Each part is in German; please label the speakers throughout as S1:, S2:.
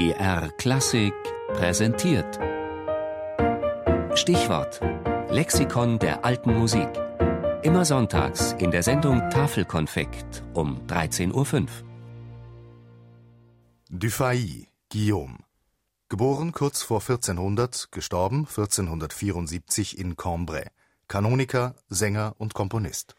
S1: BR Klassik präsentiert. Stichwort: Lexikon der alten Musik. Immer sonntags in der Sendung Tafelkonfekt um 13.05 Uhr.
S2: Dufay, Guillaume. Geboren kurz vor 1400, gestorben 1474 in Cambrai. Kanoniker, Sänger und Komponist.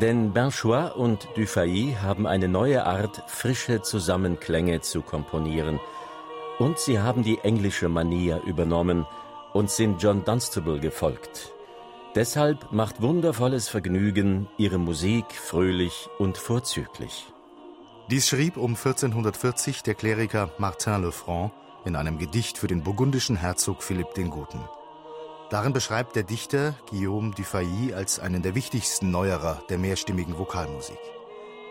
S3: Denn Berchois und Dufay haben eine neue Art, frische Zusammenklänge zu komponieren. Und sie haben die englische Manier übernommen und sind John Dunstable gefolgt. Deshalb macht wundervolles Vergnügen ihre Musik fröhlich und vorzüglich.
S2: Dies schrieb um 1440 der Kleriker Martin Lefranc in einem Gedicht für den burgundischen Herzog Philipp den Guten. Darin beschreibt der Dichter Guillaume Dufay als einen der wichtigsten Neuerer der mehrstimmigen Vokalmusik.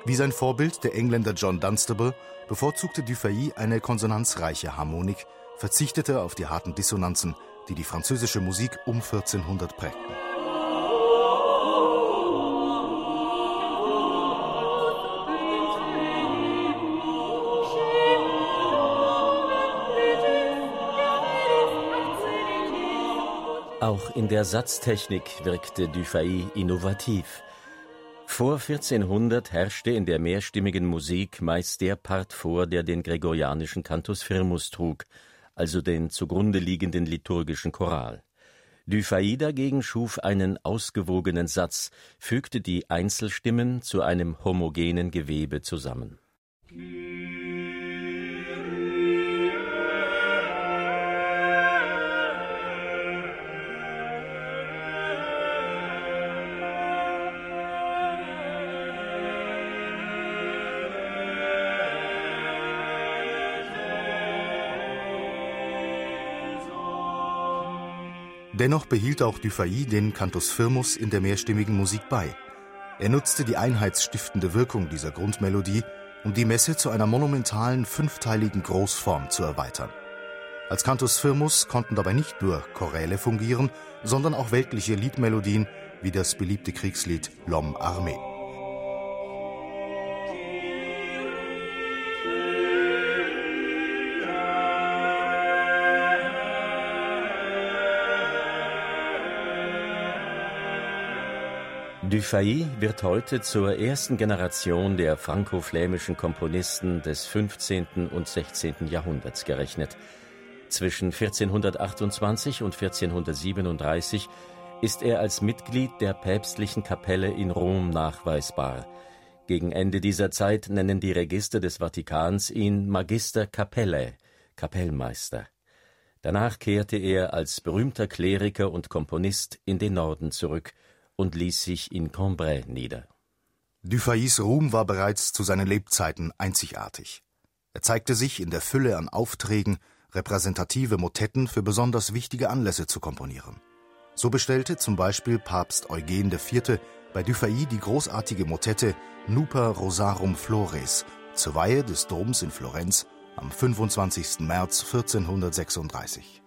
S2: Wie sein Vorbild, der Engländer John Dunstable, bevorzugte Dufay eine konsonanzreiche Harmonik, verzichtete auf die harten Dissonanzen, die die französische Musik um 1400 prägten.
S3: Auch in der Satztechnik wirkte Dufay innovativ. Vor 1400 herrschte in der mehrstimmigen Musik meist der Part vor, der den gregorianischen Cantus firmus trug, also den zugrunde liegenden liturgischen Choral. Dufay dagegen schuf einen ausgewogenen Satz, fügte die Einzelstimmen zu einem homogenen Gewebe zusammen.
S2: Dennoch behielt auch Dufay den Cantus firmus in der mehrstimmigen Musik bei. Er nutzte die einheitsstiftende Wirkung dieser Grundmelodie, um die Messe zu einer monumentalen fünfteiligen Großform zu erweitern. Als Cantus firmus konnten dabei nicht nur Choräle fungieren, sondern auch weltliche Liedmelodien wie das beliebte Kriegslied L'Homme Armé.
S3: Dufay wird heute zur ersten Generation der franco-flämischen Komponisten des 15. und 16. Jahrhunderts gerechnet. Zwischen 1428 und 1437 ist er als Mitglied der päpstlichen Kapelle in Rom nachweisbar. Gegen Ende dieser Zeit nennen die Register des Vatikans ihn Magister Capellae, Kapellmeister. Danach kehrte er als berühmter Kleriker und Komponist in den Norden zurück – und ließ sich in Cambrai nieder.
S2: Dufayis Ruhm war bereits zu seinen Lebzeiten einzigartig. Er zeigte sich in der Fülle an Aufträgen, repräsentative Motetten für besonders wichtige Anlässe zu komponieren. So bestellte zum Beispiel Papst Eugen IV. bei Dufay die großartige Motette Nuper Rosarum Flores zur Weihe des Doms in Florenz am 25. März 1436.